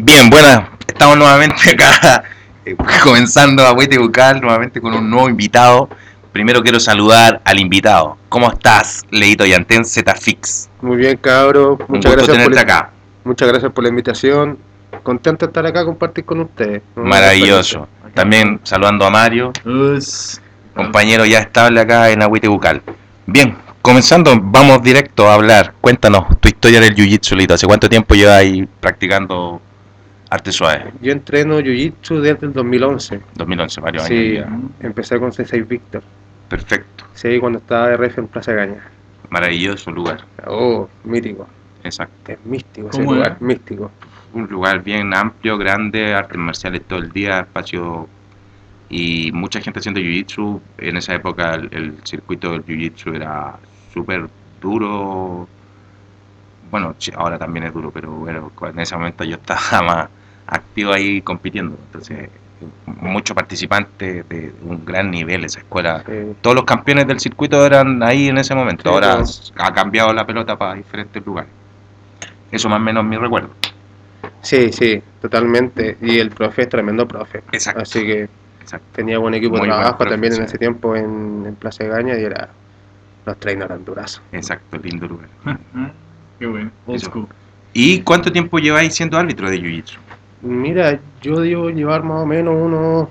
Bien, buenas. Estamos nuevamente acá, eh, comenzando a Huete Bucal, nuevamente con un nuevo invitado. Primero quiero saludar al invitado. ¿Cómo estás, Leito Yantén Fix? Muy bien, cabro. Un Muchas gusto gracias, por tenerte la, acá. muchas gracias por la invitación. Contento de estar acá, compartir con ustedes. Maravilloso. También saludando a Mario, Us. compañero ya estable acá en Agüite Bucal. Bien, comenzando, vamos directo a hablar. Cuéntanos tu historia del Jiu-Jitsu, Leito. ¿Hace cuánto tiempo llevas ahí practicando arte suave? Yo entreno Jiu-Jitsu desde el 2011. 2011, varios Sí, años ya. empecé con Sensei Victor. Perfecto. Sí, cuando estaba de ref en Plaza Gaña. Maravilloso lugar. Oh, mítico. Exacto. Es místico ese ¿Cómo lugar, místico. un lugar bien amplio, grande, artes marciales todo el día, espacio y mucha gente haciendo jiu-jitsu. En esa época el, el circuito del jiu-jitsu era súper duro. Bueno, ahora también es duro, pero bueno, en ese momento yo estaba más activo ahí compitiendo. Entonces, muchos participantes de un gran nivel esa escuela. Sí. Todos los campeones del circuito eran ahí en ese momento. Sí, Ahora ha cambiado la pelota para diferentes lugares. Eso más o menos mi recuerdo. sí, sí, totalmente. Y el profe es tremendo profe. Exacto. Así que Exacto. tenía buen equipo Muy de trabajo profe, también en ese tiempo en, en Plaza Gaña y era los trainers eran durazos. Exacto, lindo lugar. Qué bueno. Eso. ¿Y cuánto tiempo lleváis siendo árbitro de Jiu-Jitsu? Mira, yo debo llevar más o menos unos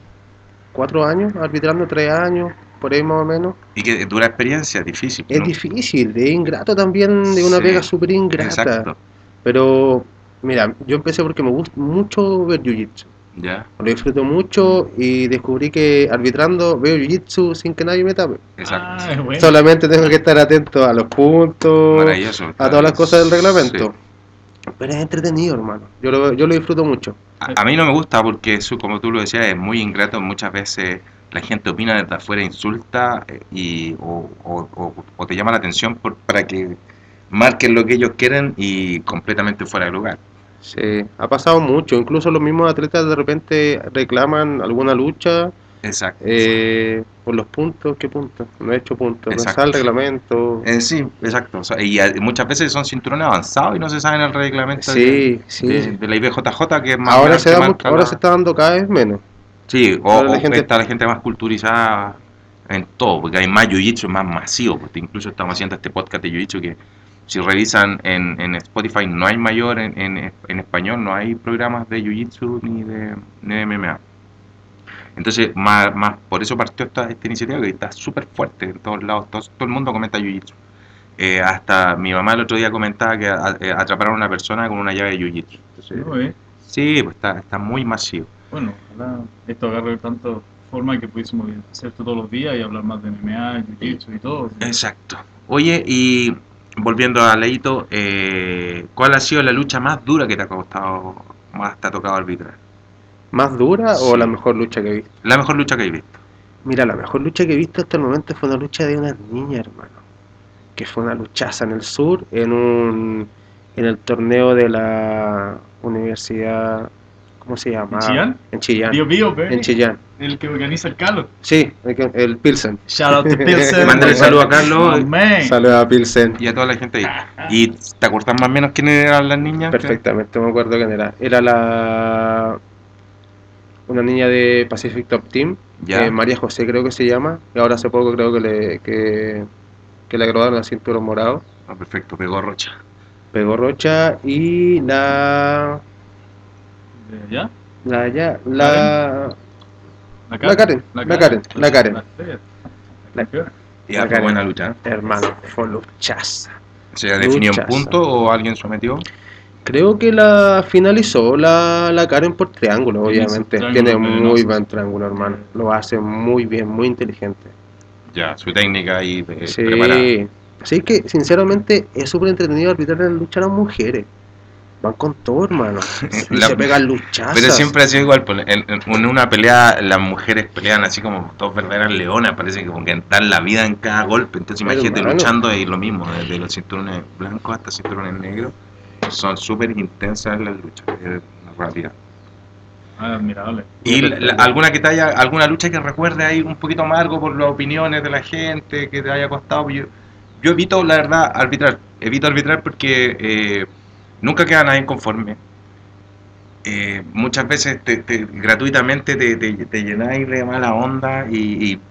cuatro años, arbitrando tres años, por ahí más o menos. Y que dura experiencia, difícil. Es difícil, es ingrato también, de una Sí, pega súper ingrata. Exacto, Pero, mira, yo empecé porque me gusta mucho ver Jiu-Jitsu. Ya, Lo disfruto mucho y descubrí que arbitrando veo Jiu-Jitsu sin que nadie me tape. exacto. Ah, bueno. Solamente tengo que estar atento a los puntos, a todas las cosas del reglamento. Sí. Pero es entretenido, hermano. Yo lo, yo lo disfruto mucho. A, a mí no me gusta porque eso, como tú lo decías, es muy ingrato. Muchas veces la gente opina desde afuera, insulta eh, y, o, o- o- o te llama la atención por, para que marquen lo que ellos quieren y completamente fuera de lugar. Sí, ha pasado mucho. Incluso los mismos atletas de repente reclaman alguna lucha Exacto. eh, por los puntos. ¿Qué puntos? No he hecho puntos. No Exacto. está el reglamento. Eh, sí, exacto. Y muchas veces son cinturones avanzados y no se saben el reglamento de- Sí, sí. de, de la IBJJ, que es más ahora se, da mucho- ahora la- se está dando cada vez menos. Sí, o, la o gente- está la gente más culturizada en todo, porque hay más jiu-jitsu, más masivo. Porque incluso estamos haciendo este podcast de jiu-jitsu que si revisan en, en Spotify no hay mayor en, en, en español, no hay programas de jiu-jitsu ni de, ni de MMA. Entonces, más, más por eso partió esta, esta iniciativa que está súper fuerte en todos lados, todo, todo el mundo comenta jiu-jitsu. Eh, hasta mi mamá el otro día comentaba que a- eh, atraparon a una persona con una llave de jiu-jitsu. Sí, pues está, está muy masivo. Bueno, ojalá esto agarre tanto forma que pudiésemos hacer esto todos los días y hablar más de MMA, Jiu-Jitsu y todo. Exacto. Oye, y volviendo a Leito, eh, ¿cuál ha sido la lucha más dura que te ha costado, más te ha tocado arbitrar? ¿Más dura o la mejor lucha que he visto? La mejor lucha que he visto. Mira, la mejor lucha que he visto hasta el momento fue una lucha de una niña, hermano. Que fue una luchaza en el sur, en un en el torneo de la universidad, ¿cómo se llama? ¿En Chillán? En Chillán. Bio Bio, baby. En Chillán. El que organiza el Carlos. Sí, el, que- el Pilsen. Shout out to Pilsen. Mándale saludo a Carlos. Man. Saludos a Pilsen. Y a toda la gente ahí. ¿Y te acuerdas más o menos quiénes eran las niñas? Perfectamente, me acuerdo quién era. Era la una niña de Pacific Top Team, Ya. eh, María José creo que se llama, y ahora hace poco creo que le que, que le graduaron la cinturón morado. Ah, perfecto, pegó Rocha. Pegó Rocha y la ¿De allá? la ya la La La Karen, la Karen, la Karen. La Karen. buena lucha. ¿eh? hermano, fue luchaza. ¿Se definió en Luchaza. punto o alguien sometió? Creo que la finalizó la, la Karen por triángulo, obviamente. triángulo Tiene muy buen triángulo, hermano. Lo hace muy bien, muy inteligente. Ya, su técnica ahí eh, Sí. preparada. Así que, sinceramente, es súper entretenido arbitrar en lucha a las mujeres. Van con todo, hermano. La- se pegan luchazas. Pero siempre ha sido igual, pues, en, en- una pelea las mujeres pelean así como dos verdaderas leonas, parece que como que dan la vida en cada golpe, entonces Pero, imagínate hermano. luchando y lo mismo, desde los cinturones blancos hasta cinturones negros, son súper intensas las luchas, es una realidad. Ah, admirable. ¿Y la- la- alguna que te haya, alguna lucha que recuerde ahí un poquito amargo por las opiniones de la gente, que te haya costado? Yo, yo evito, la verdad, arbitrar, evito arbitrar porque eh, nunca queda nadie conforme. eh, muchas veces te, te- gratuitamente te, te, te llenáis de mala onda y, y-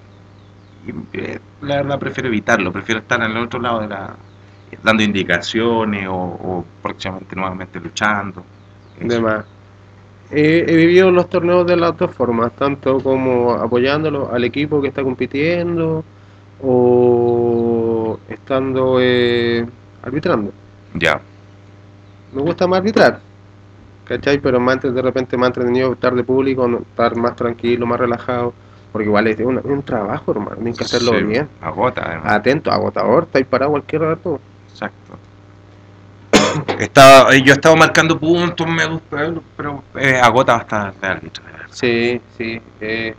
y, eh, la verdad prefiero evitarlo, prefiero estar en el otro lado de la dando indicaciones o, o próximamente nuevamente luchando. Demás. He, he vivido los torneos de las dos formas, tanto como apoyándolo al equipo que está compitiendo o estando eh, arbitrando. Ya, Me gusta más arbitrar, ¿cachai? Pero más, de repente más entretenido estar de público, estar más tranquilo, más relajado, porque igual es un, trabajo, hermano, tienes que hacerlo Sí, bien. Agota, además. Atento, agotador, estáis parado cualquier rato. Exacto. Estaba, yo he estado marcando puntos, me gusta, pero eh, agota bastante el árbitro. Sí, sí, eh,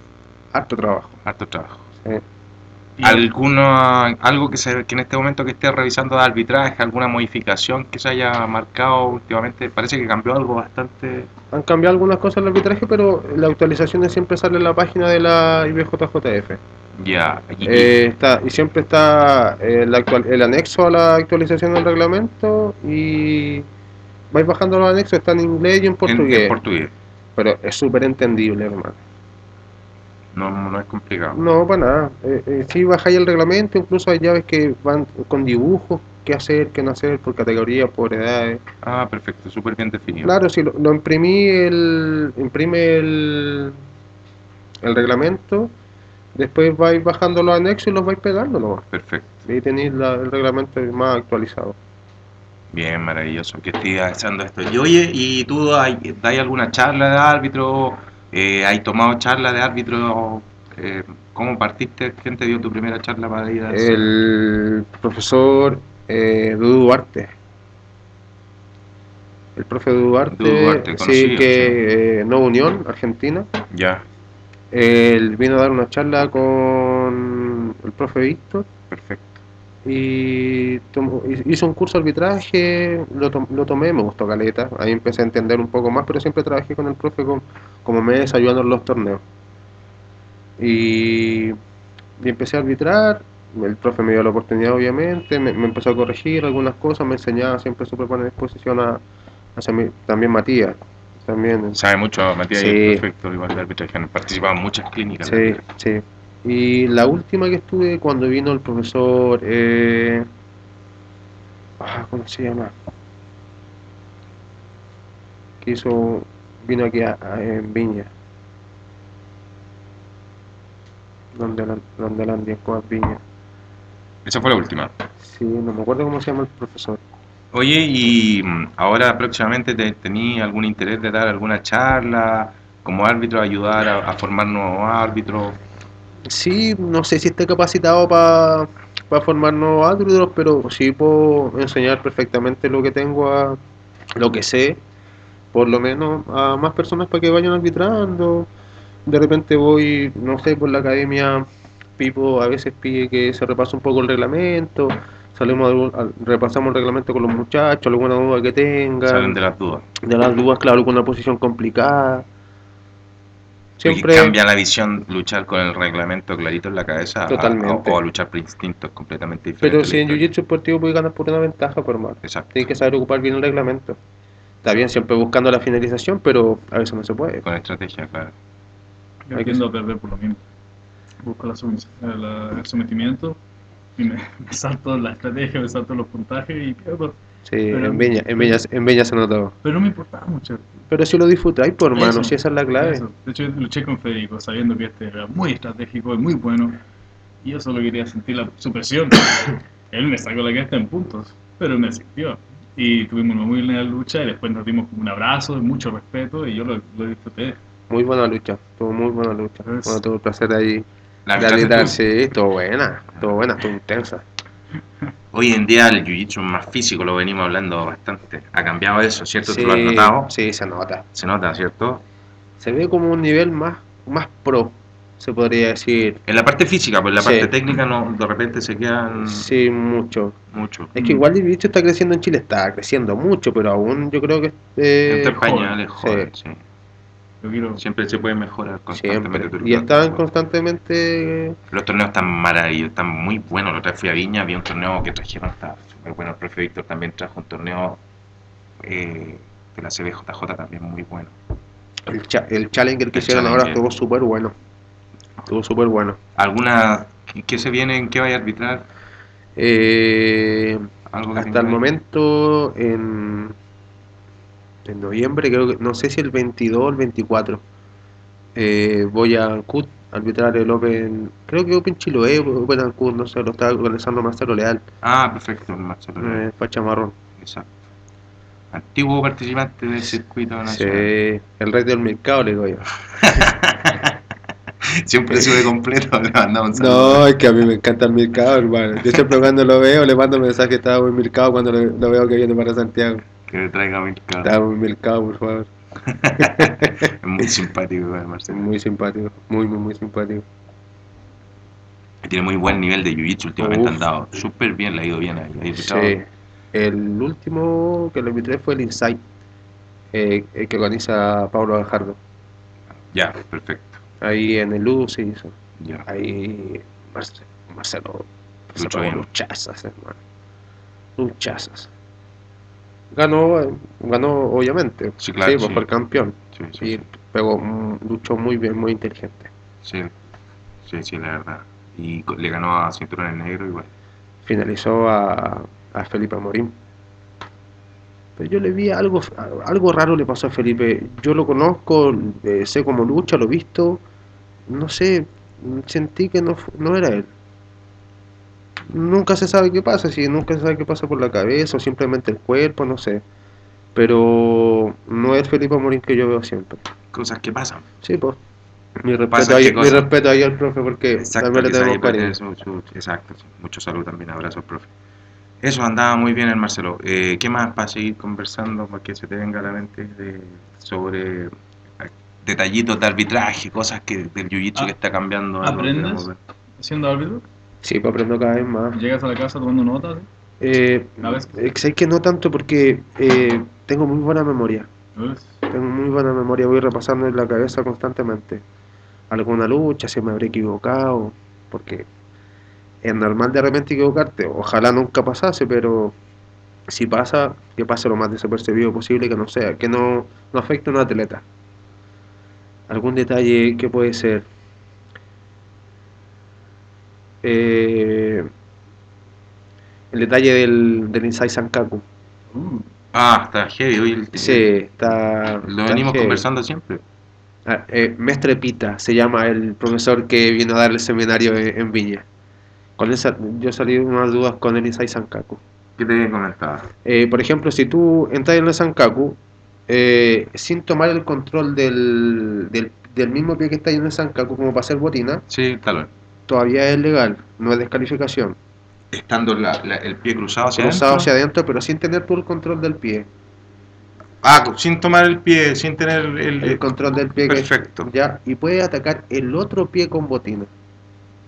harto trabajo. harto trabajo. sí. ¿Alguno, algo que, se, que en este momento que esté revisando de arbitraje, alguna modificación que se haya marcado últimamente? Parece que cambió algo bastante. Han cambiado algunas cosas en el arbitraje, pero la actualización siempre sale en la página de la IBJJF. Ya, y- Eh, está, y siempre está eh, la actual- el anexo a la actualización del reglamento y vais bajando los anexos, está en inglés y en en- portugués. en portugués. pero es súper entendible, hermano. No, no es complicado. No, para nada. Eh, eh, si bajáis el reglamento, incluso hay llaves que van con dibujos, qué hacer, qué no hacer, por categorías, por edades. Ah, perfecto, súper bien definido. Claro, si lo, lo imprimí, el, imprime el, el reglamento, después vais bajando los anexos y los vais pegando nomás. Perfecto. Y ahí tenéis la- el reglamento más actualizado. Bien, maravilloso que estés haciendo esto. Y oye, ¿y tú hay, dais alguna charla de árbitro? Eh, ¿Has tomado charla de árbitro? Eh, ¿Cómo partiste? ¿Quién te dio tu primera charla para ir a? El profesor eh, Dudu Duarte. El profe Dudu Duarte, Dudu Duarte, sí, que eh, Nueva Unión, Argentina. Ya, Él vino a dar una charla con el profe Víctor perfecto. Y tomó- hizo un curso de arbitraje, lo, tom- lo tomé, me gustó caleta, ahí empecé a entender un poco más, pero siempre trabajé con el profe con- como mes ayudando en los torneos. Y, y empecé a arbitrar, el profe me dio la oportunidad obviamente, me, me empezó a corregir algunas cosas, me enseñaba siempre súper buena disposición a, también Matías, también Sabe mucho, Matías, Sí. y es perfecto, igual de arbitraje. Han participado en muchas clínicas. Sí, sí. Y la última que estuve cuando vino el profesor, eh, ah, ¿cómo se llama? Que hizo, vino aquí a- a- en Viña. Donde la, donde la Viña. Esa fue la última. Sí, no me acuerdo cómo se llama el profesor. Oye, y mm, ahora próximamente te, tení algún interés de dar alguna charla como árbitro, ayudar a, a formar nuevos árbitros. Sí, no sé si esté capacitado para formar nuevos árbitros, pero sí puedo enseñar perfectamente lo que tengo a lo que sé, por lo menos a más personas para que vayan arbitrando. De repente voy, no sé, por la academia, Pipo a veces pide que se repase un poco el reglamento, salimos repasamos el reglamento con los muchachos, alguna duda que tengan, Salen de las dudas. de las dudas, claro, alguna posición complicada. Porque Siempre cambia la visión luchar con el reglamento clarito en la cabeza Totalmente. a- o a luchar por instintos completamente diferentes. Pero si en Jiu-Jitsu deportivo puedes ganar por una ventaja, por más. Exacto. Tienes que saber ocupar bien el reglamento. Está bien siempre buscando la finalización, pero a veces no se puede. Con estrategia, claro. Yo tiendo a perder por lo mismo. Busco la sumis- la- el sometimiento y me, me salto la estrategia, me salto los puntajes y pierdo. Sí, Pero- en Viña, en Viña, en Viña se notó. Pero no me importaba mucho. Pero si lo disfrutáis, por Eso, si esa es la clave. eso. De hecho, luché con Federico sabiendo que este era muy estratégico y muy bueno. Y yo solo quería sentir la, su presión. Él me sacó la cresta en puntos, pero me asistió. Y tuvimos una muy linda lucha y después nos dimos un abrazo, mucho respeto y yo lo, lo disfruté. Muy buena lucha, tuvo muy buena lucha. Es- Bueno, tuve el placer ahí La que sí, estuvo buena, estuvo buena, estuvo intensa. hoy en día el jiu-jitsu más físico, lo venimos hablando bastante. Ha cambiado eso, ¿cierto? Sí, ¿Tú lo has notado? sí, se nota. Se nota, ¿cierto? Se ve como un nivel más, más pro, se podría decir. En la parte física, pues en la Sí. parte técnica no, de repente se quedan Sí, mucho. mucho. Es que igual el bicho está creciendo en Chile, está creciendo mucho, pero aún yo creo que eh, joven, pañales, joven, sí. Quiero Siempre se puede mejorar constantemente. siempre. Y están constantemente Los torneos están maravillosos, están muy buenos. La otra fui a Viña, vi un torneo que trajeron, está súper bueno. El profe Víctor también trajo un torneo eh, de la CBJJ también muy bueno. El, cha- el Challenger que El hicieron ahora estuvo súper bueno. Estuvo súper bueno. ¿Alguna qué- se viene en qué vaya a arbitrar? Eh, Algo hasta el momento, en, en noviembre, creo que, no sé si el 22 o el 24, eh, voy a Ancud arbitrar el Open, creo que Open Chiloé, Open Ancud, no sé, lo está organizando Marcelo Leal, Ah, perfecto, Marcelo. eh, Facha Marrón. Exacto. Antiguo participante del circuito Sí, nacional. el rey del mercado, le digo yo. Siempre sube completo, le mandamos un. No, es que a mí me encanta el mercado, hermano. Yo siempre cuando lo veo le mando mensaje, estaba muy mercado cuando lo, lo veo que viene para Santiago. Que le traiga mil cabros. Estaba muy mercado, por favor. Es muy simpático, Marcelo. Muy simpático, muy, muy, muy simpático. Tiene muy buen nivel de jiu-jitsu últimamente, Uf. han dado súper bien, le ha ido bien ahí. Sí. El último que le invité fue el Insight, eh, el que organiza Pablo Gajardo. Ya, perfecto. Ahí en el Ludo se hizo. Ya. Ahí Marce- Marcelo pegó bien. luchazas, hermano. Luchazas. Ganó, ganó obviamente. Sí, claro, sí. fue el campeón. Sí, sí, Y pegó, mm, luchó muy bien, muy inteligente. Sí, sí, sí, la verdad. Y le ganó a Cinturones Negro igual. finalizó a, a Felipe Amorín. Pero yo le vi algo, algo raro le pasó a Felipe. Yo lo conozco, eh, sé cómo lucha, lo he visto. No sé, sentí que no, no era él. Nunca se sabe qué pasa, si nunca se sabe qué pasa por la cabeza o simplemente el cuerpo, no sé. Pero no es Felipe Amorín que yo veo siempre. Cosas que pasan. Sí, pues. Mi respeto, ahí, mi respeto ahí al profe porque Exacto, también le tenemos cariño. tener su- su- exacto, mucho salud también, abrazos, profe. Eso andaba muy bien el Marcelo. Eh, ¿Qué más para seguir conversando para que se te venga a la mente de- sobre detallitos de arbitraje, cosas que del jiu-jitsu Ah, que está cambiando? ¿aprendes? Siendo árbitro, Sí, pues aprendo cada vez más. llegas a la casa tomando notas. Eh, A veces. eh, que no tanto porque eh, tengo muy buena memoria. Tengo muy buena memoria, voy repasando en la cabeza constantemente. Alguna lucha, si me habré equivocado, porque es normal de repente equivocarte. Ojalá nunca pasase, pero si pasa, que pase lo más desapercibido posible, que no sea, que no, no afecte a un atleta. Algún detalle que puede ser. Eh, el detalle del, del Inside Sankaku. uh, Ah, está heavy. Hoy el- Sí, está. lo está venimos heavy. conversando siempre. Ah, eh, Mestre Pita se llama el profesor que vino a dar el seminario en, en Viña. Con esa, yo salí unas dudas con el Isai Sankaku. ¿Qué te comentaba? Eh, por ejemplo, si tú entras en el Sankaku eh, sin tomar el control del, del, del mismo pie que está en el Sankaku como para hacer botina, Sí, talón. Todavía es legal, no es descalificación. Estando la- la- el pie cruzado hacia Cruzado adentro. hacia adentro, pero sin tener tú el control del pie. Ah, sin tomar el pie, sin tener el, El control del pie que- Perfecto. ya y puede atacar el otro pie con botina.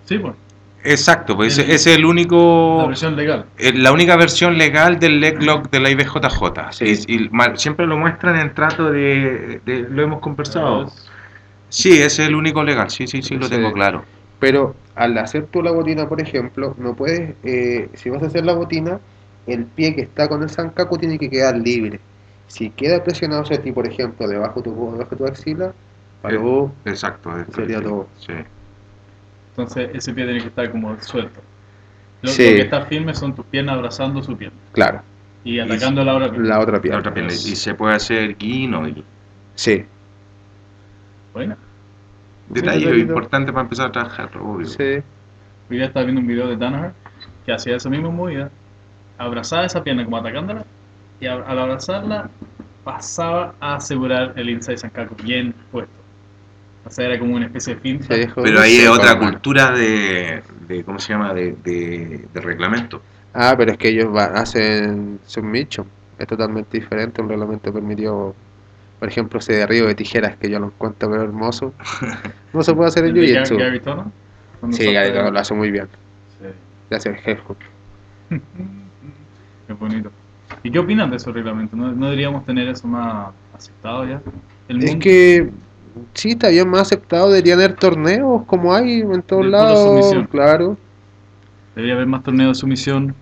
sí, pues, Exacto, pues ese El- es el único. la versión legal. eh, la única versión legal del leg lock de la IBJJ. Sí. Y, y ma- siempre lo muestran en trato de, de- Lo hemos conversado. Es- Sí, ese es el único legal. Sí, sí, sí, lo tengo claro. Pero al hacer tú la botina, por ejemplo, no puedes, eh, si vas a hacer la botina, el pie que está con el sankaku tiene que quedar libre. Si queda presionado hacia ti, por ejemplo, debajo de tu, debajo de tu axila, paró, Exacto. Sería sí, todo. Sí. Entonces ese pie tiene que estar como suelto. Lo, Sí. lo que está firme son tus piernas abrazando su pierna claro, y atacando la otra pierna. la otra La pierna. otra pierna. Y se puede hacer guino y Sí, Buena. Detalle detallito. importante para empezar a trabajar, obvio. sí. Hoy día estaba viendo un video de Danaher que hacía esa misma movida, abrazaba esa pierna como atacándola y a- al abrazarla pasaba a asegurar el inside sankaku bien puesto. O sea, era como una especie de finta. dejó- Pero ahí sí, es otra cultura de, de ¿cómo se llama? De, de, de reglamento. Ah, pero es que ellos va- hacen submission. Es totalmente diferente. Un reglamento permitió, por ejemplo, ese de río de tijeras que yo lo encuentro pero hermoso. No se puede hacer en Jiu-Jitsu. Sí, de- lo hace muy bien. Sí. Le hace el head hook. Qué bonito. ¿Y qué opinan de esos reglamentos? ¿No, no deberíamos tener eso más aceptado ya? El Es mundo- que sí, está bien más aceptado, deberían haber torneos como hay en todos De lados, claro. Debería haber más torneos de sumisión.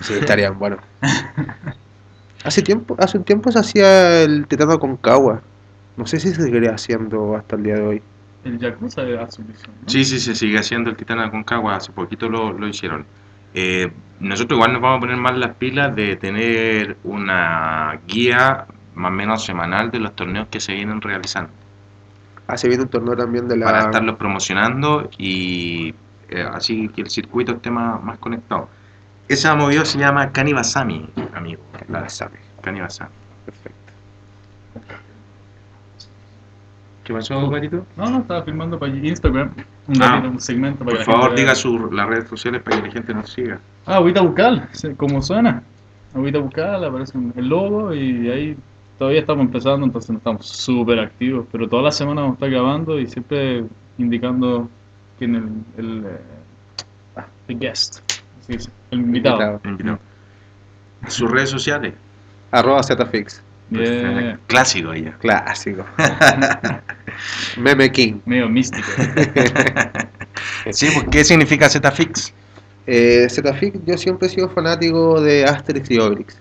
Sí, estarían buenos. Hace tiempo, hace un tiempo se hacía el tetano con cagua. No sé si se seguiría haciendo hasta el día de hoy. El Yakuza de Absolution, ¿no? Sí, sí, se sigue haciendo el Titán Aconcagua, hace poquito lo, lo hicieron. Eh, nosotros igual nos vamos a poner más las pilas de tener una guía más o menos semanal de los torneos que se vienen realizando. Ah, se viene un torneo también de la... para estarlos promocionando y eh, así que el circuito esté más, más conectado. Esa movida se llama Kanibasami, amigo. La sabe. Kanibasami. Perfecto. ¿Qué pasó, Gatito? No, no, estaba filmando para Instagram. Un, Ah, ratito, un segmento para Por que favor, gente diga su, las redes sociales para que la gente nos siga. Ah, agüita bucal, como suena. Agüita bucal, aparece el logo y ahí todavía estamos empezando, entonces no estamos súper activos. Pero toda la semana vamos a estar grabando y siempre indicando quién el, el, eh, ah, el guest, el invitado. Invitado. Invitado. Sus redes sociales. Arroba Zfix. Yeah, Clásico ella. Clásico. Meme King. medio místico. Sí, pues, ¿qué significa Zfix? Eh, Zfix, yo siempre he sido fanático de Asterix y Obelix.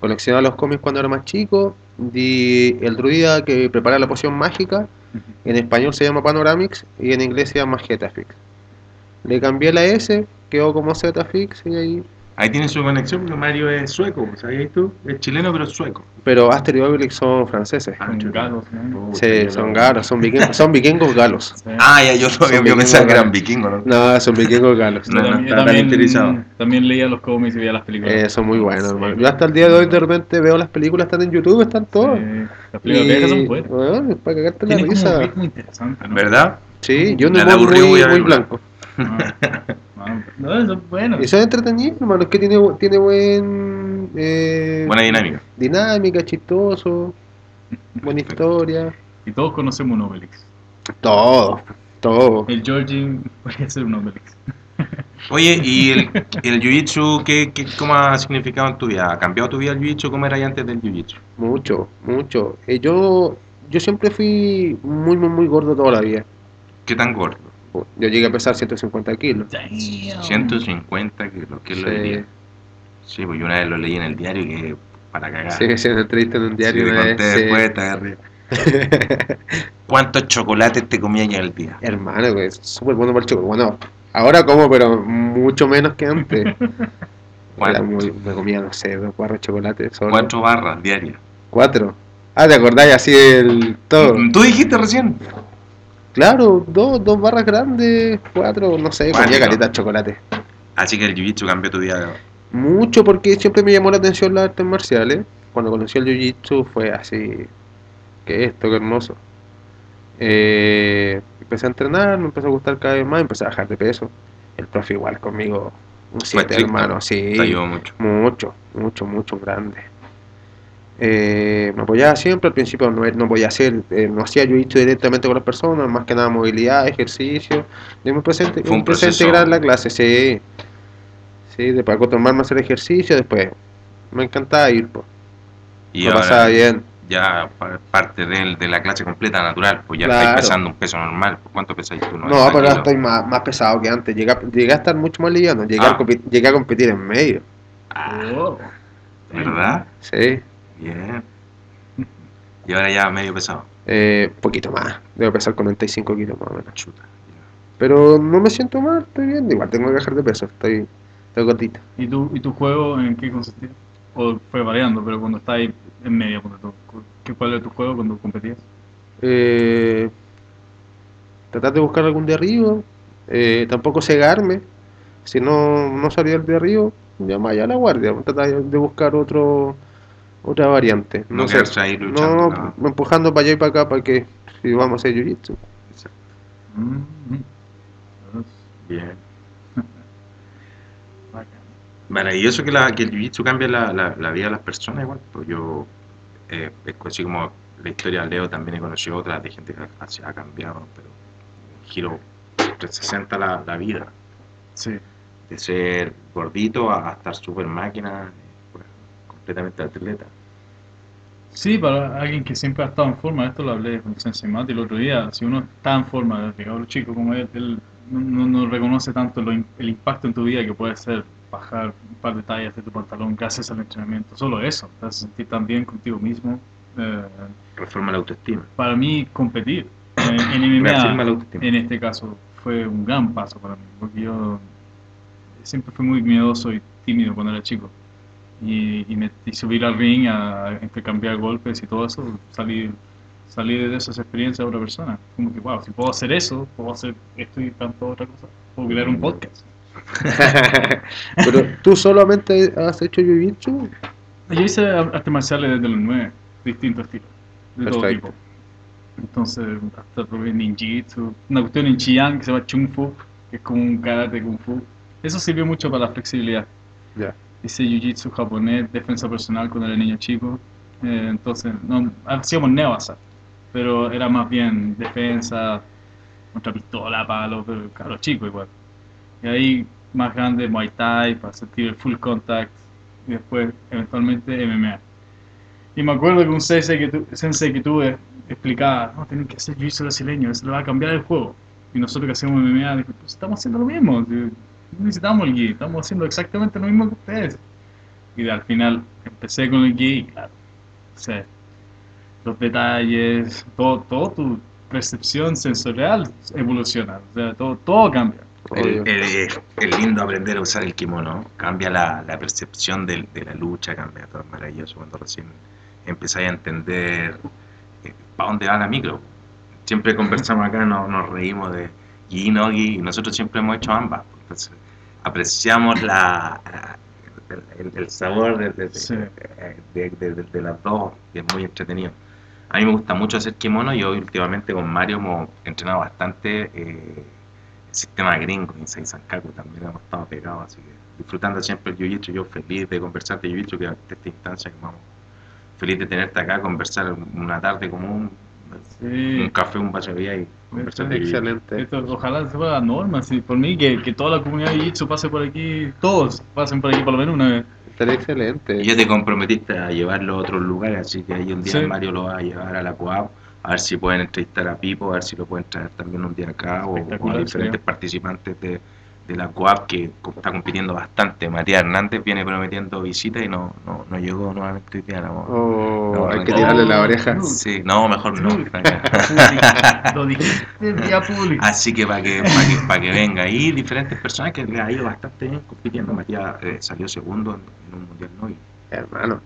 Coleccionaba los cómics cuando era más chico. Di el druida que prepara la poción mágica. En español se llama Panoramix y en inglés se llama Getafix. Le cambié la S, quedó como Zfix y ahí. Ahí tiene su conexión porque Mario es sueco, ¿sabías tú? Es chileno pero es sueco. Pero Asterix y Obelix son franceses. Ah, chuta. galos, ¿no? Sí, yo son no- galos, son vikingos, son vikingos galos. Sí. Ah, ya, yo, Son yo vikingos pensaba que eran vikingos, ¿no? No, son vikingos galos. No, Yo no, tan también- también leía los cómics y veía las películas. Eh, son muy buenos, Sí, hermano. Yo hasta el día de hoy de repente veo las películas, están en YouTube, están todas. sí, las películas viejas son Y, buenas. bueno, es para cagarte la risa. ritmo interesante, ¿no? ¿Verdad? Sí, yo aburrí, muy, a muy verla. blanco. Ah, ah, no, eso es bueno. Y son entretenidos, hermano. Es que tiene, tiene buen. eh, Buena dinámica. dinámica, chistoso, buena historia. Y todos conocemos un Obelix. Todo, todo. El Georgie podría ser un Obelix. Oye, ¿y el, el Jiu-Jitsu qué, qué, cómo ha significado en tu vida? ¿Ha cambiado tu vida el Jiu-Jitsu? ¿Cómo era antes del Jiu-Jitsu? Mucho, mucho. Eh, yo, yo siempre fui muy, muy, muy gordo toda la vida. ¿Qué tan gordo? Yo llegué a pesar 150 kilos. Damn. 150 kilos, ¿qué lo Sí. diría? Sí, pues yo una vez lo leí en el diario que para cagar. Sí, sí, en un diario Sí, una te vez, conté sí. después, te agarré. ¿Cuántos chocolates te comías en el día? Hermano, es súper bueno para el chocolate. Bueno, ahora como, pero mucho menos que antes. Me comía, no sé, dos barras de chocolate solo. Cuatro barras diarias. Cuatro. Ah, ¿te acordáis así el todo? Tú dijiste recién. Claro, dos, dos barras grandes, cuatro, no sé, comía caleta de chocolate. Así que el Jiu-Jitsu cambió tu vida. Mucho porque siempre me llamó la atención las artes marciales. Cuando conocí el jiu-jitsu fue así, que esto, qué hermoso. Eh, empecé a entrenar, me empezó a gustar cada vez más, empecé a bajar de peso. El profe igual conmigo, un siete hermano, sí, Te ayudó mucho. mucho, mucho, mucho grande. Eh, me apoyaba siempre, al principio no, no podía hacer, eh, no hacía jiu-jitsu directamente con las personas, más que nada movilidad, ejercicio. Yo me empecé, a inte- Fue un a proceso. integrar la clase, sí. Sí, después acostumbrarme a hacer ejercicio, después me encantaba ir, pues. Y ahora pasaba bien. ya pa- parte del- de, la clase completa natural, pues ya Claro. estáis pesando un peso normal. pues, ¿Cuánto pesáis tú? No, 90 pero ahora estoy más, más pesado que antes. Llegué a, llegué a estar mucho más liviano. Llegué, Ah. a, llegué a competir en medio. Ah. ¿Verdad? Sí. Bien. Y ahora ya medio pesado. Eh, poquito más. Debo pesar 45 kilos más o menos. Chuta. Pero no me siento mal, estoy bien. Igual tengo que bajar de peso. Estoy, estoy gordito. ¿Y tu, ¿Y tu juego en qué consistía? O fue variando, pero cuando estás ahí en tú, ¿qué, ¿cuál era tu juego cuando competías? Eh, tratar de buscar algún derribo. Eh, tampoco cegarme. Si no, no salía el derribo, llama ya a la guardia. Tratar de buscar otro otra variante. No, sé. quedarse ahí luchando. No, no. empujando para allá y para acá para que si vamos a hacer jiu-jitsu. Mm, mm. Bien. Maravilloso que, la, que el jiu-jitsu cambie la, la, la vida de las personas igual. Pues yo, eh, es así como la historia de Leo, también he conocido otras de gente que ha, cambiado, pero un giro 360 la, la vida. Sí. De ser gordito a, a estar super máquina, completamente atleta. Sí, para alguien que siempre ha estado en forma, esto lo hablé con Sensei Mati el otro día, si uno está en forma desde cabro chico como él, él no, no- no reconoce tanto lo el impacto en tu vida que puede ser bajar un par de tallas de tu pantalón gracias al entrenamiento, solo eso, te hace sentir tan bien contigo mismo Eh, Reforma la autoestima. para mí, competir en, en MMA, en este caso, fue un gran paso para mí, porque yo siempre fui muy miedoso y tímido cuando era chico. Y, y me, y subir al ring a intercambiar golpes y todo eso, salí, salí de esas experiencias a otra persona. Como que, wow, si puedo hacer eso, puedo hacer esto y tanto otra cosa. Puedo crear un podcast. Pero tú solamente has hecho jiu-jitsu. Yo hice artes marciales desde los nueve, distintos estilos, de todo tipo. Entonces, hasta probé ninjitsu, una cuestión en Chiyang que se llama Chung Fu, que es como un karate kung fu. Eso sirvió mucho para la flexibilidad. Ya. Hice jiu-jitsu japonés, defensa personal cuando era niño chico. Eh, entonces, no, hacíamos neoasa, pero era más bien defensa, contra pistola, palo, pero claro, chico igual. Y ahí, más grande, Muay Thai, para sentir el full contact, y después, eventualmente, MMA. Y me acuerdo que un sensei que, tu- sensei que tuve explicaba, no, tienen que hacer jiu-jitsu brasileño, eso le va a cambiar el juego. Y nosotros que hacemos MMA, pues estamos haciendo lo mismo, no necesitamos el gi, estamos haciendo exactamente lo mismo que ustedes. Y al final empecé con el gi y claro, o sea, los detalles, todo, todo tu percepción sensorial evoluciona, o sea, todo, todo cambia. El, Obvio. el- es lindo aprender a usar el kimono, cambia la, la percepción del- de, la lucha, cambia todo, es maravilloso cuando recién empezáis a entender para dónde va la micro. Siempre conversamos acá, nos, nos reímos de gi, no gi, y nosotros siempre hemos hecho ambas, apreciamos la, el, sabor de, de- Sí. de- las dos, y es muy entretenido. A mí me gusta mucho hacer kimono y hoy últimamente con Mario hemos entrenado bastante eh, el sistema gringo, Inside Sankaku también hemos estado pegados, así que disfrutando siempre el jiu-jitsu, yo feliz de conversar de jiu-jitsu, que ante esta instancia que vamos, feliz de tenerte acá, conversar una tarde común, un café, un vaso de vía y conversar de jiu-jitsu. Excelente. Esto, ojalá se fuera la norma, sí, por mí que, que toda la comunidad de Jiu-Jitsu pase por aquí, todos pasen por aquí por lo menos una vez. Estaría excelente. Y ya te comprometiste a llevarlo a otros lugares, así que ahí un día Sí. Mario lo va a llevar a la Coab, a ver si pueden entrevistar a Pipo, a ver si lo pueden traer también un día acá, o, o a diferentes participantes de, de la Coab que está compitiendo bastante. Matías Hernández viene prometiendo visita y no, no, no llegó nuevamente hoy día. no. Oh, No, hay no, que tirarle la oreja. no. Sí, no, mejor no. Lo dijiste vía pública. Así que para que, para que, para que venga. Y diferentes personas que le ha ido bastante bien compitiendo. Matías eh, salió segundo en, en un mundial no y Hermano,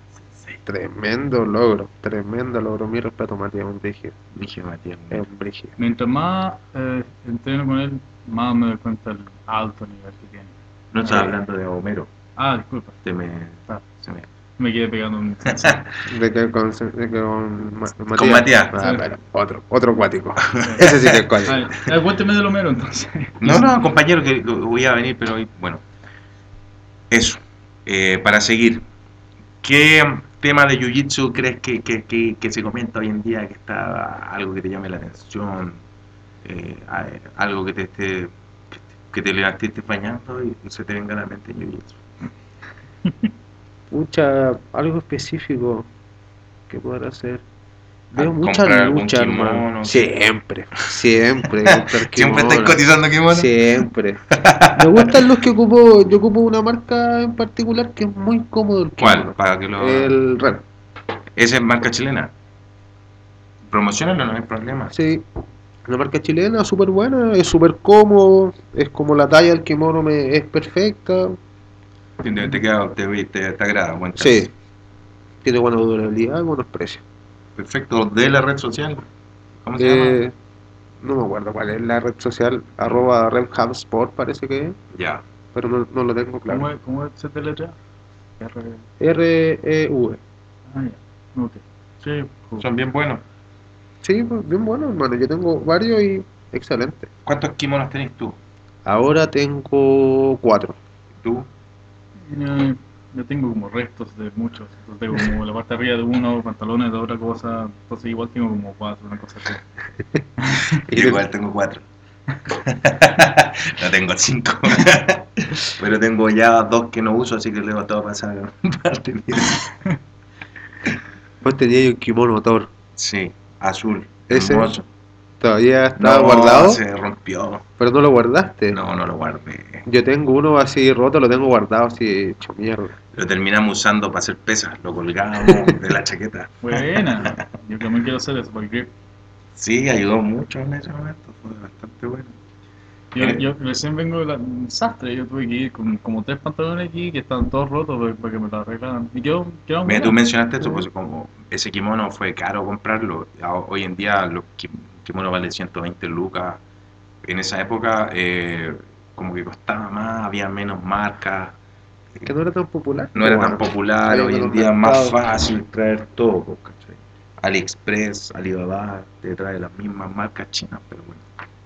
tremendo logro. Tremendo logro. Mi respeto, Matías, un brígido. dije Matías. Es un brígido. Mientras más eh, entreno con él, más me doy cuenta del alto nivel que tiene. No estaba hablando de Homero. Ah, disculpa, Te me, Ah. se me- me quedé pegando un... De que con, de que con Ma- Matías. Con Matías. Ah, Sí. pero otro, otro acuático. Ese sí que es cuático. Ah, ah, cuénteme de Homero entonces. No, no, compañero, que que voy a venir, pero hoy, bueno. Eso. Eh, para seguir, ¿qué tema de Jiu-Jitsu crees que, que, que, que se comenta hoy en día que está algo que te llame la atención? Eh, algo que te esté que te levantes bañando y se te venga a la mente Jiu-Jitsu. Pucha, algo específico que podrá hacer. Veo Ah, mucha comprar algún lucha, kimono, hermano. Siempre, siempre. Siempre estás kimono. cotizando kimono. Siempre. Me gustan los que ocupo. Yo ocupo una marca en particular que es muy cómodo el ¿Cuál? Para que lo... El Ren. Esa es marca chilena. Promocionalo, no hay problema. Sí. Una marca chilena súper buena, es súper cómodo, es como la talla del kimono me, es perfecta. Te, te, queda, te, te, te agrada, buen Sí. Tiene buena durabilidad y buenos precios. Perfecto. De la red social. ¿Cómo se llama? Eh, no me acuerdo cuál es la red social, arroba Sport parece que es, Ya. pero no, no lo tengo ¿Cómo, claro. es- ¿Cómo se letra? R... R-E-V. Ah, ya. Ok. Sí, cool. Son bien buenos. Sí, pues, bien bueno, hermano. Yo tengo varios y excelente. ¿Cuántos kimonos tenés tú? Ahora tengo cuatro. ¿Tú? Yo, yo tengo como restos de muchos. Entonces tengo como la parte de arriba de uno, pantalones de otra cosa. Entonces igual tengo como cuatro, una cosa así. Yo igual tengo cuatro. no tengo cinco. Pero tengo ya dos que no uso, así que le todo pasar parte. Vos tenías un kimono Thor. Sí, azul. Ese- hermoso. Todavía estaba No, guardado, se rompió. pero no lo guardaste. No, no lo guardé. Yo tengo uno así roto, lo tengo guardado así hecho mierda. Lo terminamos usando para hacer pesas. Lo colgábamos de la chaqueta. Buena. Yo también quiero hacer eso para el grip. Sí, ayudó mucho en ese momento. Fue bastante bueno. Yo, yo recién vengo de la un desastre. Yo tuve que ir con como tres pantalones aquí que estaban todos rotos para, para que me lo arreglaran. Y yo, quiero Mira, tú mencionaste esto, pues como ese kimono fue caro comprarlo. Hoy en día los ki- kimonos valen 120 lucas. En esa época eh, como que costaba más, había menos marcas. Que no era tan popular. No era Bueno, tan popular, hoy en día es más fácil traer todo. pues, ¿cachai? AliExpress, Alibaba, te trae las mismas marcas chinas, pero bueno.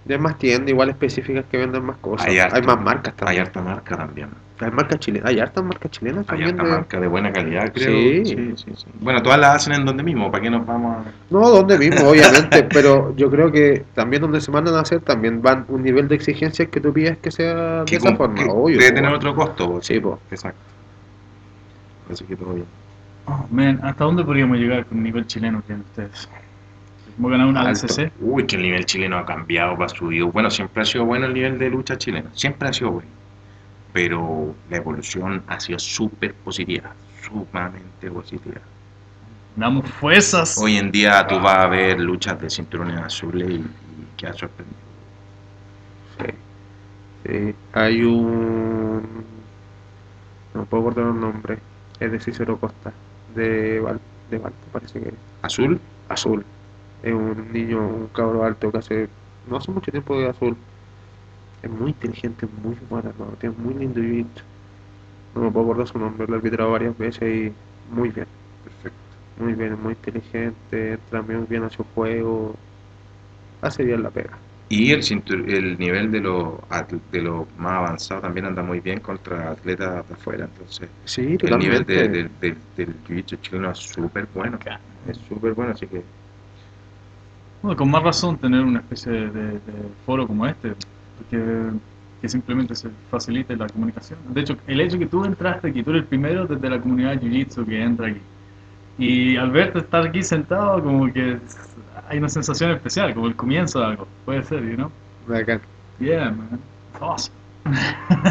Hay más tiendas igual específicas que venden más cosas. Hay Hay, más marcas Hay también. harta marca también. Hay marcas chilenas. Hay hartas marcas chilenas Hay también. harta de- marca de buena calidad, creo. Sí. Sí, sí, sí. Bueno, todas las hacen en donde mismo, ¿para qué nos vamos a...? No, donde mismo, obviamente, pero yo creo que también donde se mandan a hacer también van un nivel de exigencia que tú pides que sea de esa forma. que obvio, debe po, tener otro costo. pues. Sí, po. Exacto. Así que todo bien. Oh, man, ¿hasta dónde podríamos llegar con el nivel chileno que tienen ustedes? ¿Hemos ganado una Alto. DCC? Uy, que el nivel chileno ha cambiado, ha subido. Bueno, siempre ha sido bueno el nivel de lucha chileno. Siempre ha sido bueno. Pero la evolución ha sido súper positiva. Sumamente positiva. Damos fuerzas. Hoy en día tú vas a ver luchas de cinturones azules y, y quedas sorprendido. Sí. Sí. Hay un. No puedo acordar el nombre. Es de Cicero Costa. De Val, de Valpo, parece que es. ¿Azul? Azul. Es un niño, un cabro alto que hace. No hace mucho tiempo de azul. Es muy inteligente, muy bueno, hermano. Tiene muy lindo jiu No me puedo acordar su nombre, lo he arbitrado varias veces y muy bien. Perfecto. Muy bien, muy inteligente, entra muy bien a su juego. Hace bien la pega. Y el, cintur- el nivel de los atl- de lo más avanzado también anda muy bien contra atletas de afuera. Entonces, Sí, el nivel totalmente. de- del- del- del jiu-jitsu chileno es súper bueno. Es súper bueno, así que Bueno, con más razón tener una especie de, de- de foro como este, porque que simplemente se facilite la comunicación. De hecho, el hecho que tú entraste aquí, tú eres el primero desde la comunidad de Jiu-Jitsu que entra aquí. Y al verte estar aquí sentado, como que hay una sensación especial, como el comienzo de algo. Puede ser, you know? Bacán. Yeah, man. It's awesome.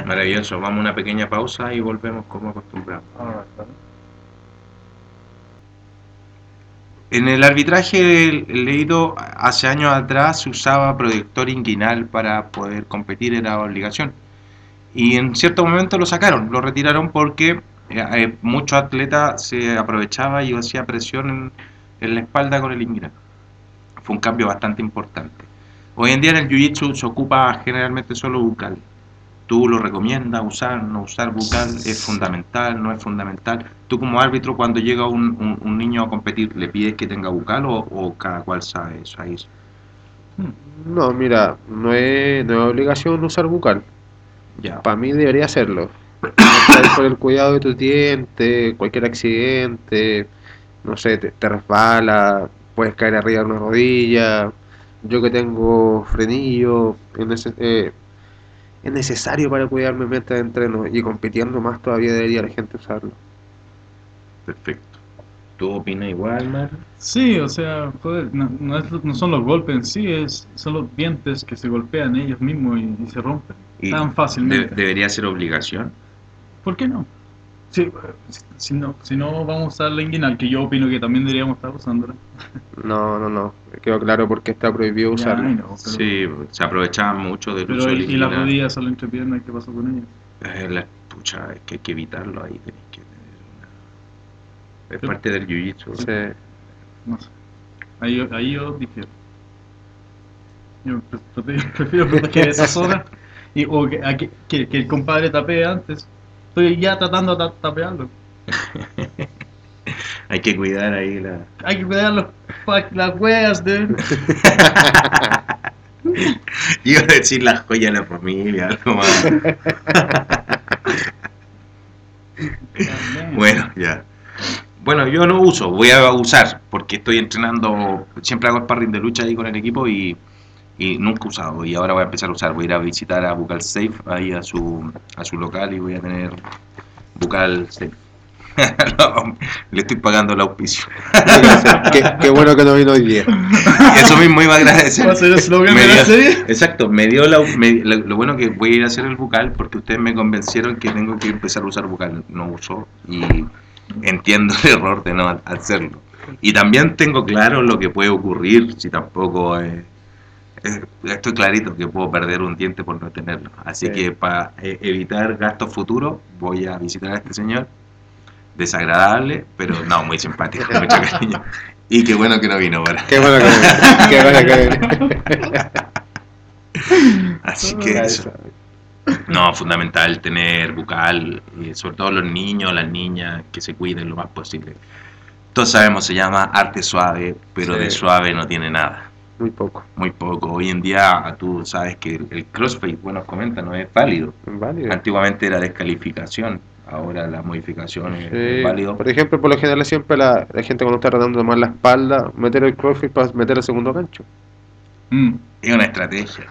maravilloso. Vamos a una pequeña pausa y volvemos como acostumbramos. Alright, En el arbitraje leído hace años atrás se usaba proyector inguinal para poder competir, era obligación. Y en cierto momento lo sacaron, lo retiraron porque eh, eh, muchos atletas se aprovechaba y hacía presión en, la espalda con el inguinal. Fue un cambio bastante importante. Hoy en día en el Jiu-Jitsu se ocupa generalmente solo bucal. ¿Tú lo recomiendas usar, no usar bucal? ¿Es fundamental, no es fundamental? Tú como árbitro cuando llega un, un- un niño a competir, ¿le pides que tenga bucal o, o cada cual sabe eso? Ahí? No, mira, no es, no es obligación usar bucal. Ya. Para mí debería hacerlo. Por el cuidado de tus dientes, cualquier accidente, no sé, te, te resbala, puedes caer arriba de una rodilla. Yo que tengo frenillo, es, nece- eh, es necesario para cuidarme mientras entreno y compitiendo más todavía debería la gente usarlo. Perfecto. ¿Tú opinas igual, Mar? Sí, o sea, joder, no, no es- no son los golpes en sí, es, son los dientes que se golpean ellos mismos y, y se rompen Y tan de- fácilmente. debería ser obligación. ¿Por qué no? Sí, si, si no? Si no vamos a usar la inguinal, que yo opino que también deberíamos estar usándola. No, no, no. Quedó claro porque está prohibido pero, Sí, se aprovechaban mucho del uso y, y las rodillas o la entrepierna, ¿qué pasó con ellas? Eh, la- pucha, es que hay que evitarlo ahí, tenés que tener una... Es parte del jiu-jitsu. Sí. No sé. Ahí, yo- ahí yo difiero. Yo pre- pre- prefiero proteger esa zona y, o que, a que, que- que el compadre tapee antes. Estoy ya tratando de ta- tapearlo. Hay que cuidar ahí la... Hay que cuidar los, las huellas de él. Iba a decir la joya de la familia, algo más. Bueno, ya. Bueno, yo no uso, voy a usar porque estoy entrenando, siempre hago sparring de lucha ahí con el equipo y, y nunca he usado y ahora voy a empezar a usar, voy a ir a visitar a Bucal Safe ahí a su, a su local y voy a tener Bucal Safe. No, le estoy pagando el auspicio. qué, qué bueno que no vino hoy día. Eso mismo iba a agradecer. ¿Va a ser el slogan Me de la dio- serie? Exacto, me dio la, me- lo, lo bueno que voy a ir a hacer el bucal porque ustedes me convencieron que tengo que empezar a usar bucal. No uso y entiendo el error de no hacerlo. Y también tengo claro lo que puede ocurrir si tampoco eh, eh, estoy clarito que puedo perder un diente por no tenerlo. Así Sí. que para evitar gastos futuros voy a visitar a este señor. Desagradable, pero no, muy simpático, con mucho cariño. Y qué bueno que no vino ahora. Qué bueno que vino. Qué bueno que vino. Así que eso. No, fundamental tener bucal, y sobre todo los niños, las niñas, que se cuiden lo más posible. Todos sabemos, se llama arte suave, pero Sí. de suave no tiene nada, Muy poco. muy poco. Hoy en día tú sabes que el, el crossfade, bueno, comenta, no es válido. Válido. Antiguamente era descalificación, ahora la modificación es válido. Por ejemplo, por lo general siempre la, la gente cuando está tratando de tomar la espalda, meter el crossfit para meter el segundo gancho. Mm. Es una estrategia.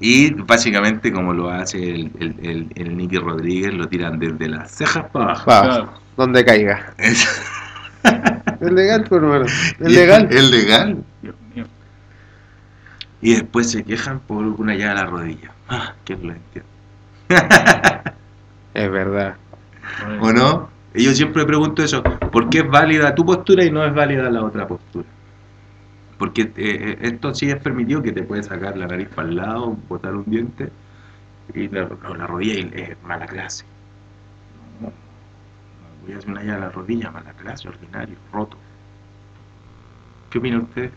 Y básicamente como lo hace el, el, el, el Nicky Rodríguez, lo tiran desde las cejas para abajo. Pa, Claro. donde caiga. Es- Es legal, pues, hermano. Es legal. Es legal. Y después se quejan por una llave a la rodilla. Ah, ¿quién lo entiende? Es verdad. ¿O no? Y yo siempre pregunto eso, ¿por qué es válida tu postura y no es válida la otra postura? Porque eh, eh, esto sí es permitido que te puedes sacar la nariz para el lado, botar un diente, y la, no, la rodilla y- es mala clase. No, no, voy a hacer una llave a la rodilla, mala clase, ordinario, roto. ¿Qué opina usted?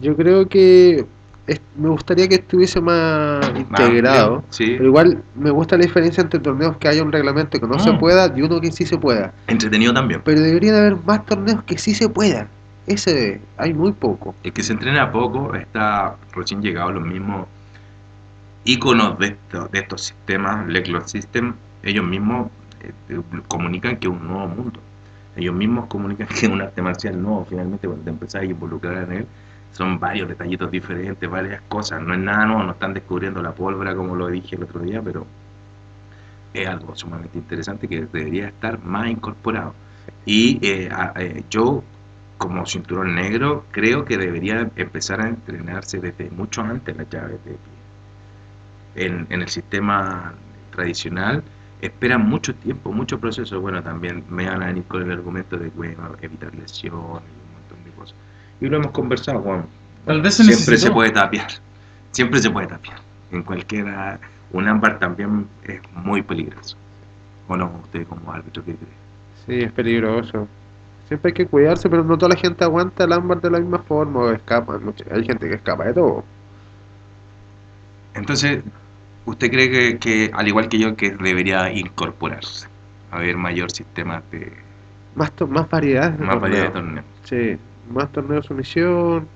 Yo creo que es- me gustaría que estuviese más integrado. Sí, Pero igual me gusta la diferencia entre torneos que haya un reglamento que no se Mm. pueda y uno que sí se pueda. entretenido también. Pero debería de haber más torneos que sí se puedan. Ese hay muy poco. El que se entrena poco está recién llegado los mismos iconos de, esto- de estos sistemas, Leclos System, ellos mismos eh, eh, comunican que es un nuevo mundo. Ellos mismos comunican que es un arte marcial nuevo, finalmente cuando te empezás a involucrar en él, son varios detallitos diferentes, varias cosas, no es nada nuevo, no están descubriendo la pólvora como lo dije el otro día, pero es algo sumamente interesante que debería estar más incorporado. Y eh, a- eh, yo como cinturón negro, creo que debería empezar a entrenarse desde mucho antes las llaves de pie. En, en el sistema tradicional esperan mucho tiempo, mucho proceso. Bueno, también me van a venir con el argumento de bueno, evitar lesiones y un montón de cosas. Y lo hemos conversado, Juan. Tal vez se Siempre necesitó. se puede tapiar. Siempre se puede tapiar. En cualquiera, un ámbar también es muy peligroso. ¿O no? Usted como árbitro, ¿qué cree? Sí, es peligroso. Siempre hay que cuidarse, pero no toda la gente aguanta el ámbar de la misma forma o escapa. Hay gente que escapa de todo. Entonces, ¿usted cree que, que, al igual que yo, que debería incorporarse? Haber mayor sistema de Más, to- más variedades de más variedad de torneos. torneos. Sí, más torneos de sumisión.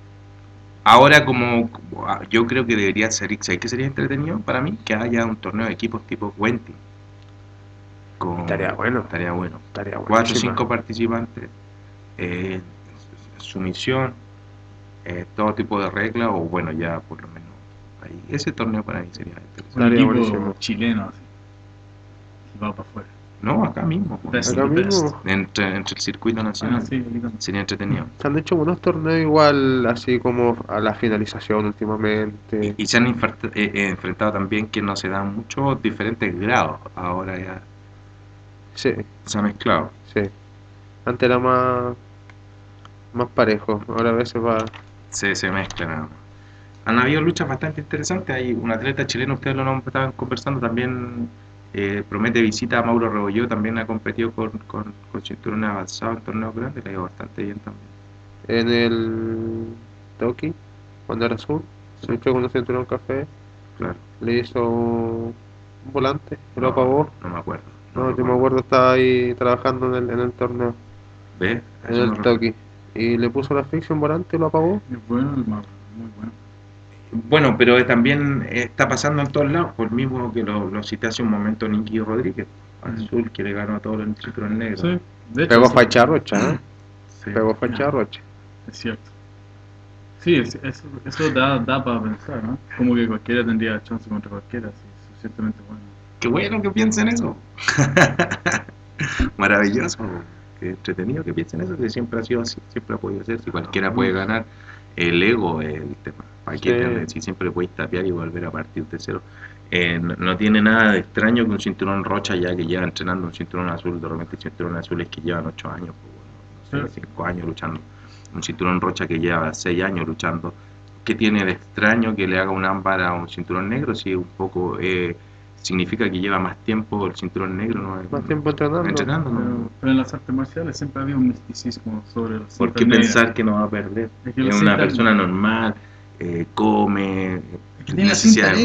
Ahora, como ah, yo creo que debería ser, ¿sabes qué sería entretenido para mí? Que haya un torneo de equipos tipo Wenty. Con, Estaría bueno. Estaría bueno. Estaría Cuatro o cinco participantes, eh, sumisión, eh, todo tipo de reglas, o bueno, ya por lo menos. Ahí. Ese torneo para mí sería interesante. Un Estaría equipo chileno así. Que va para afuera. No, acá mismo. pues. Best Acá mismo. Entre, entre el circuito Ah, nacional. sí, ahí también. Sería entretenido. Se han hecho buenos torneos igual, así como a la finalización últimamente. Y, y se han eh, eh, enfrentado también que no se dan muchos diferentes grados. Ahora ya Sí, se ha mezclado. sí. Antes era más, más parejo, ahora a veces va... Se, se mezcla nada más. Han habido luchas bastante interesantes. Hay un atleta chileno, ustedes lo estaban conversando, también eh, promete visita a Mauro Rebolló. También ha competido con, con, con cinturones avanzados en torneos grandes. Le ha ido bastante bien también. En el Toki, cuando era azul, se echó con un cinturón café, Claro. le hizo un volante, lo apagó. No me acuerdo. No, yo me acuerdo, estaba ahí trabajando en el, en el torneo, ¿Ves? A en el me. Toki. Y le puso la ficción volante y lo apagó. Es bueno el mapa, muy bueno. Bueno, pero también está pasando en todos lados, por mismo que lo, lo cité hace un momento Nicky Rodríguez, azul, que le ganó a todos los cinturones negros. Sí, de hecho, Pegó sí, facha rocha, ¿eh? Sí. Pegó facha rocha. es cierto. Sí, es- eso, eso da, da para pensar, ¿no? Como que cualquiera tendría chance contra cualquiera, es suficientemente bueno. Qué bueno que piensen eso. Maravilloso. Qué entretenido que piensen eso, que siempre ha sido así, siempre ha podido ser. Si cualquiera puede ganar, el ego es el tema. ¿Para qué Sí. Si siempre podéis tapear y volver a partir de cero. Eh, no, no tiene nada de extraño que un cinturón rocha ya que lleva entrenando un cinturón azul, de repente cinturón azules que llevan 8 años, pues, bueno, 5 años luchando. Un cinturón rocha que lleva 6 años luchando. ¿Qué tiene de extraño que le haga un ámbar a un cinturón negro? Si un poco eh, significa que lleva más tiempo el cinturón negro, ¿no? Más tiempo entrenando. Entrenando, ¿no? Pero, en las artes marciales siempre ha habido un misticismo sobre los ¿Por qué pensar que no va a perder? Es que Es una persona normal, eh, come, tiene necesidades.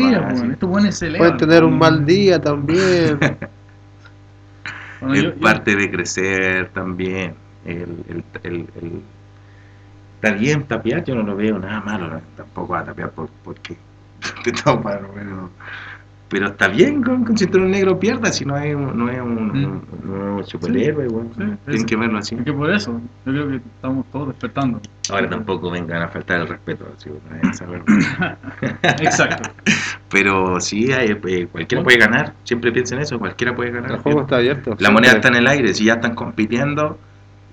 Estos buenos se elevan. Pueden tener un mal día también. Bueno, es yo- yo- parte de crecer también. El, el, el, el- Está bien tapear, yo no lo veo nada malo, tampoco a tapear por, porque te topa, ¿no? pero, pero está bien con, con cinturón negro pierda si no es un, no es un, Mm. un- un superhéroe, weón. Sí, tienen que verlo así. es que por eso, yo creo que estamos todos despertando. Ahora tampoco vengan a faltar el respeto, así. Exacto. pero sí, hay, eh, cualquiera puede ganar, siempre piensen eso, cualquiera puede ganar. El juego está abierto. La moneda está en el aire, si ya están compitiendo.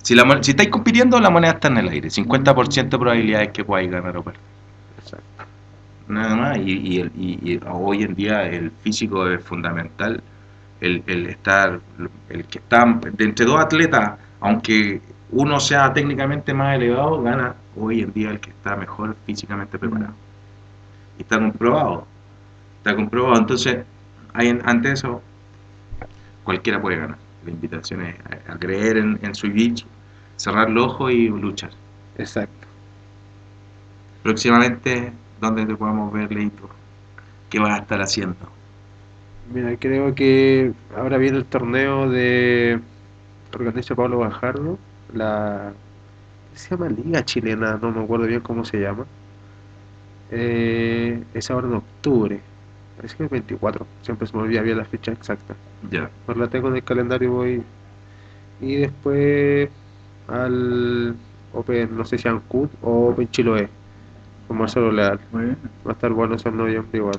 Si, la, mon- si estáis compitiendo, la moneda está en el aire. 50% de probabilidades que podáis ganar o perder. Exacto. Nada más. Y, y el- y- y hoy en día el físico es fundamental. El, el estar, el que está de entre dos atletas, aunque uno sea técnicamente más elevado, gana hoy en día el que está mejor físicamente preparado. Y está comprobado. Está comprobado. Entonces, hay, ante eso, cualquiera puede ganar. La invitación es a, a creer en, en su jiu cerrar los ojos y luchar. Exacto. Próximamente, ¿dónde te podemos ver, Leito? ¿Qué vas a estar haciendo? Mira, creo que ahora viene el torneo de organiza Pablo Bajardo, la ¿qué se llama Liga Chilena, no me acuerdo bien cómo se llama. Eh, es ahora en octubre, parece que el 24, siempre se me olvida bien la fecha exacta. Ya. Pues la tengo en el calendario voy y después al Open, no sé si Ancud o Open Chiloé, con Marcelo Leal. Muy bien. Va a estar bueno eso en noviembre igual.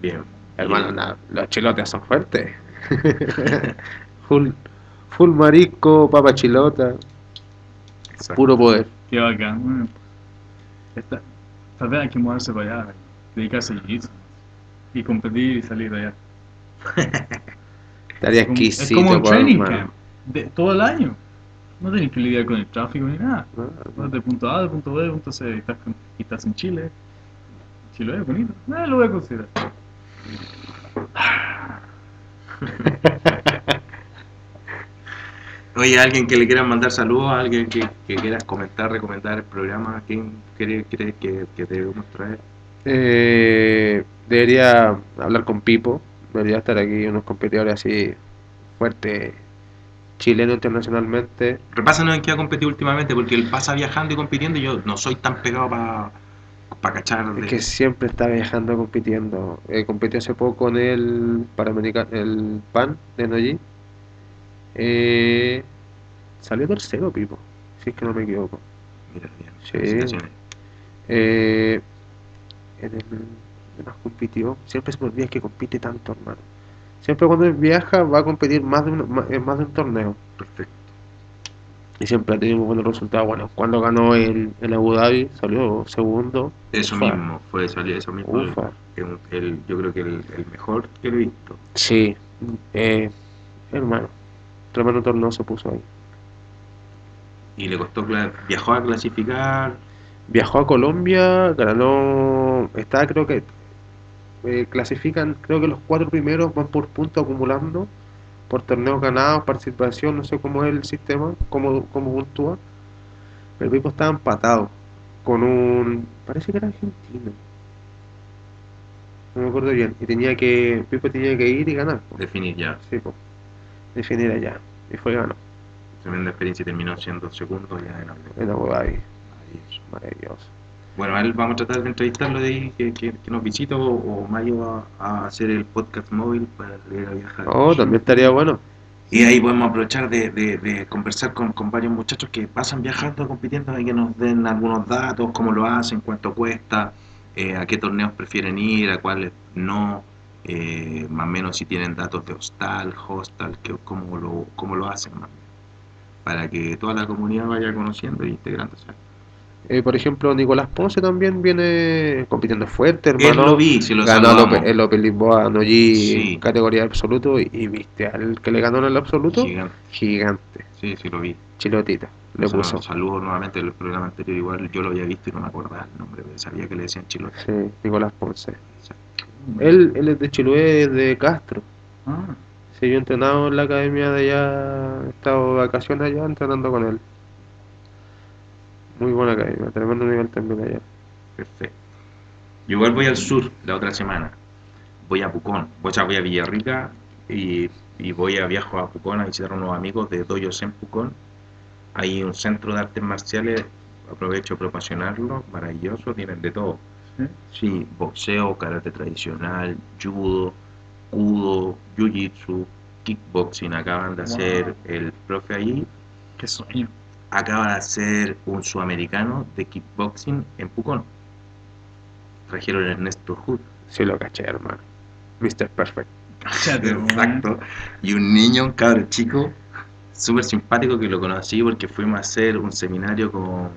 Bien. Hermano, na- los chilotes son fuertes. full, full marisco, papa chilota, Exacto. puro poder. Qué bacán, weón. Esta, tal vez hay que moverse para allá, dedicarse al jiu-jitsu. Y competir y salir de allá. Estaría Es como- exquisito. es como un training camp. De, todo el año. No tienes que lidiar con el tráfico ni nada. No, Vas de punto A, de punto B, de punto C. Y estás, con- y estás en Chile. Chile es bonito. Eh, lo voy a considerar. Oye, alguien que le quiera mandar saludos, alguien que, que quieras comentar, recomendar el programa, ¿quién quiere, quiere que, que debemos traer? Eh, debería hablar con Pipo. Debería estar aquí unos competidores así fuertes, chilenos internacionalmente. Repásanos en qué ha competido últimamente, porque él pasa viajando y compitiendo y yo no soy tan pegado para cachar. De... Es que siempre está viajando compitiendo. Eh, compitió hace poco en el el PAN de Noyi. Eh, salió tercero, Pipo, si es que no me equivoco. Mira, bien, Sí. Eh, en el ¿qué más compitió, siempre se me olvida que compite tanto, hermano. Siempre cuando él viaja va a competir más de un, ma- en más de un torneo. Perfecto. Y siempre ha tenido buenos resultados. Bueno, cuando ganó el, el Abu Dhabi salió segundo. Eso Ufa. mismo, fue salir eso mismo. Ufa. El- el- yo creo que el, el mejor que he visto. Sí, eh, hermano. Tremendo torneo se puso ahí. Y le costó, viajó a clasificar. Viajó a Colombia, ganó. Está, creo que. Eh, clasifican, creo que los cuatro primeros van por puntos acumulando. Por torneos ganados, participación, no sé cómo es el sistema, cómo, cómo puntúa. Pero el Pipo estaba empatado con un. Parece que era argentino. No me acuerdo bien. Y tenía que. Pipo tenía que ir y ganar. po. Definir ya. Sí, po. Definir allá. Y fue ganó. Tremenda experiencia y terminó siendo segundo ya en. Dhabi. Maravilloso. Bueno, a él vamos a tratar de entrevistarlo de ahí, que, que, que nos visite o, o Mayo a, a hacer el podcast móvil para ir a viajar. Oh, también estaría bueno. Y ahí podemos aprovechar de, de- de conversar con, con varios muchachos que pasan viajando, compitiendo, y que nos den algunos datos, cómo lo hacen, cuánto cuesta, eh, a qué torneos prefieren ir, a cuáles no, eh, más o menos si tienen datos de hostal, hostal, que, cómo, lo, cómo lo hacen, más para que toda la comunidad vaya conociendo y integrándose. Eh, por ejemplo, Nicolás Ponce también viene compitiendo fuerte, Él hermano. lo vi, si lo ganó el saludamos. Open, el Open Lisboa Noyi Sí. en categoría absoluto y, y viste al que le ganó en el absoluto, Gigante. gigante, Sí, sí lo vi. chilotita, le O sea, puso. Saludos nuevamente del programa anterior, igual yo lo había visto y no me acordaba el nombre, pero sabía que le decían chilote. Sí, Nicolás Ponce. Él, él es de Chiloé, de Castro. Ah, Sí, yo he entrenado en la academia de allá, he estado de vacaciones allá entrenando con él. Muy buena academia, tremendo nivel también allá. Perfecto. Yo igual voy al sur la otra semana. Voy a Pucón, o sea, voy a Villarrica y, y voy a viajo a Pucón a visitar a unos amigos de Doyos en Pucón. Hay un centro de artes marciales, aprovecho para promocionarlo, maravilloso, tienen de todo. sí. Sí, boxeo, karate tradicional, judo, judo, jiu-jitsu, kickboxing. Acaban de Wow. hacer el profe allí, Qué sueño. Acaba de hacer un sudamericano de kickboxing en Pucón. Trajeron a Ernesto Hood. Sí lo caché, hermano. Mr. Perfect. Cállate. Exacto. Y un niño, un cabro chico, súper simpático que lo conocí porque fuimos a hacer un seminario con,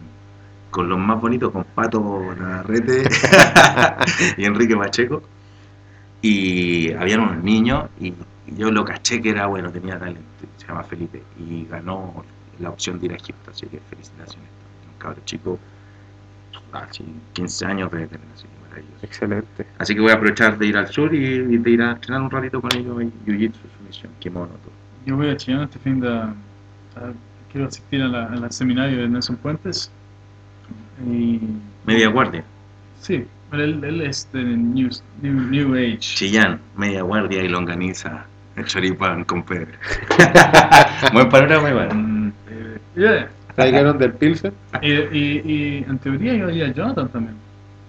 con los más bonitos, con Pato Navarrete y Enrique Pacheco. Y habían unos niños y yo lo caché que era bueno, tenía talento. Se llama Felipe y ganó la opción de ir a Egipto, así que felicitaciones. Un cabro chico, así 15 años de tener así que maravilloso. Excelente. Así que voy a aprovechar de ir al sur y, y de ir a entrenar un ratito con ellos en Jiu-Jitsu, sumisión, kimono, todo. Yo voy a Chillán este fin de... a- quiero asistir a la- al seminario de Nelson Puentes. Y... Media guardia, Sí, él, él es de New, New, New Age. Chillán, media guardia y longaniza, el choripán con Pedro. Buen panorama igual. Yeah. ¿Trajeron del Pilsen? y, y, y en teoría yo haría Jonathan también.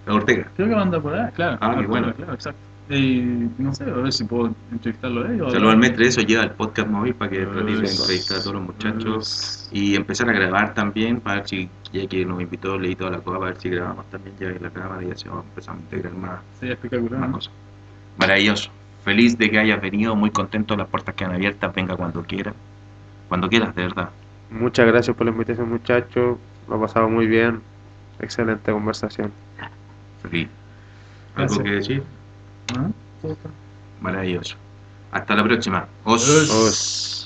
La Ortega. Creo que va a andar por ahí, claro. Ah, qué bueno. Claro, exacto. Y no sé, a ver si puedo entrevistarlo a ellos. Saludos al mestre, eso lleva el podcast móvil para que ratito Pues, entrevistar a todos los muchachos. Y empezar a grabar también, para ver si, ya que nos invitó, leí toda la cosa, para ver si grabamos también ya en la cámara y así vamos a empezar a integrar más, Sería espectacular. más ¿no? cosas. Maravilloso. Feliz de que hayas venido, muy contento, las puertas quedan abiertas, venga cuando quieras. Cuando quieras, de verdad. Muchas gracias por la invitación, muchachos. Lo ha pasado muy bien. Excelente conversación. Feliz. ¿Algo Gracias. que decir? ¿Ah? Maravilloso. Hasta la próxima. Os. Os. Os-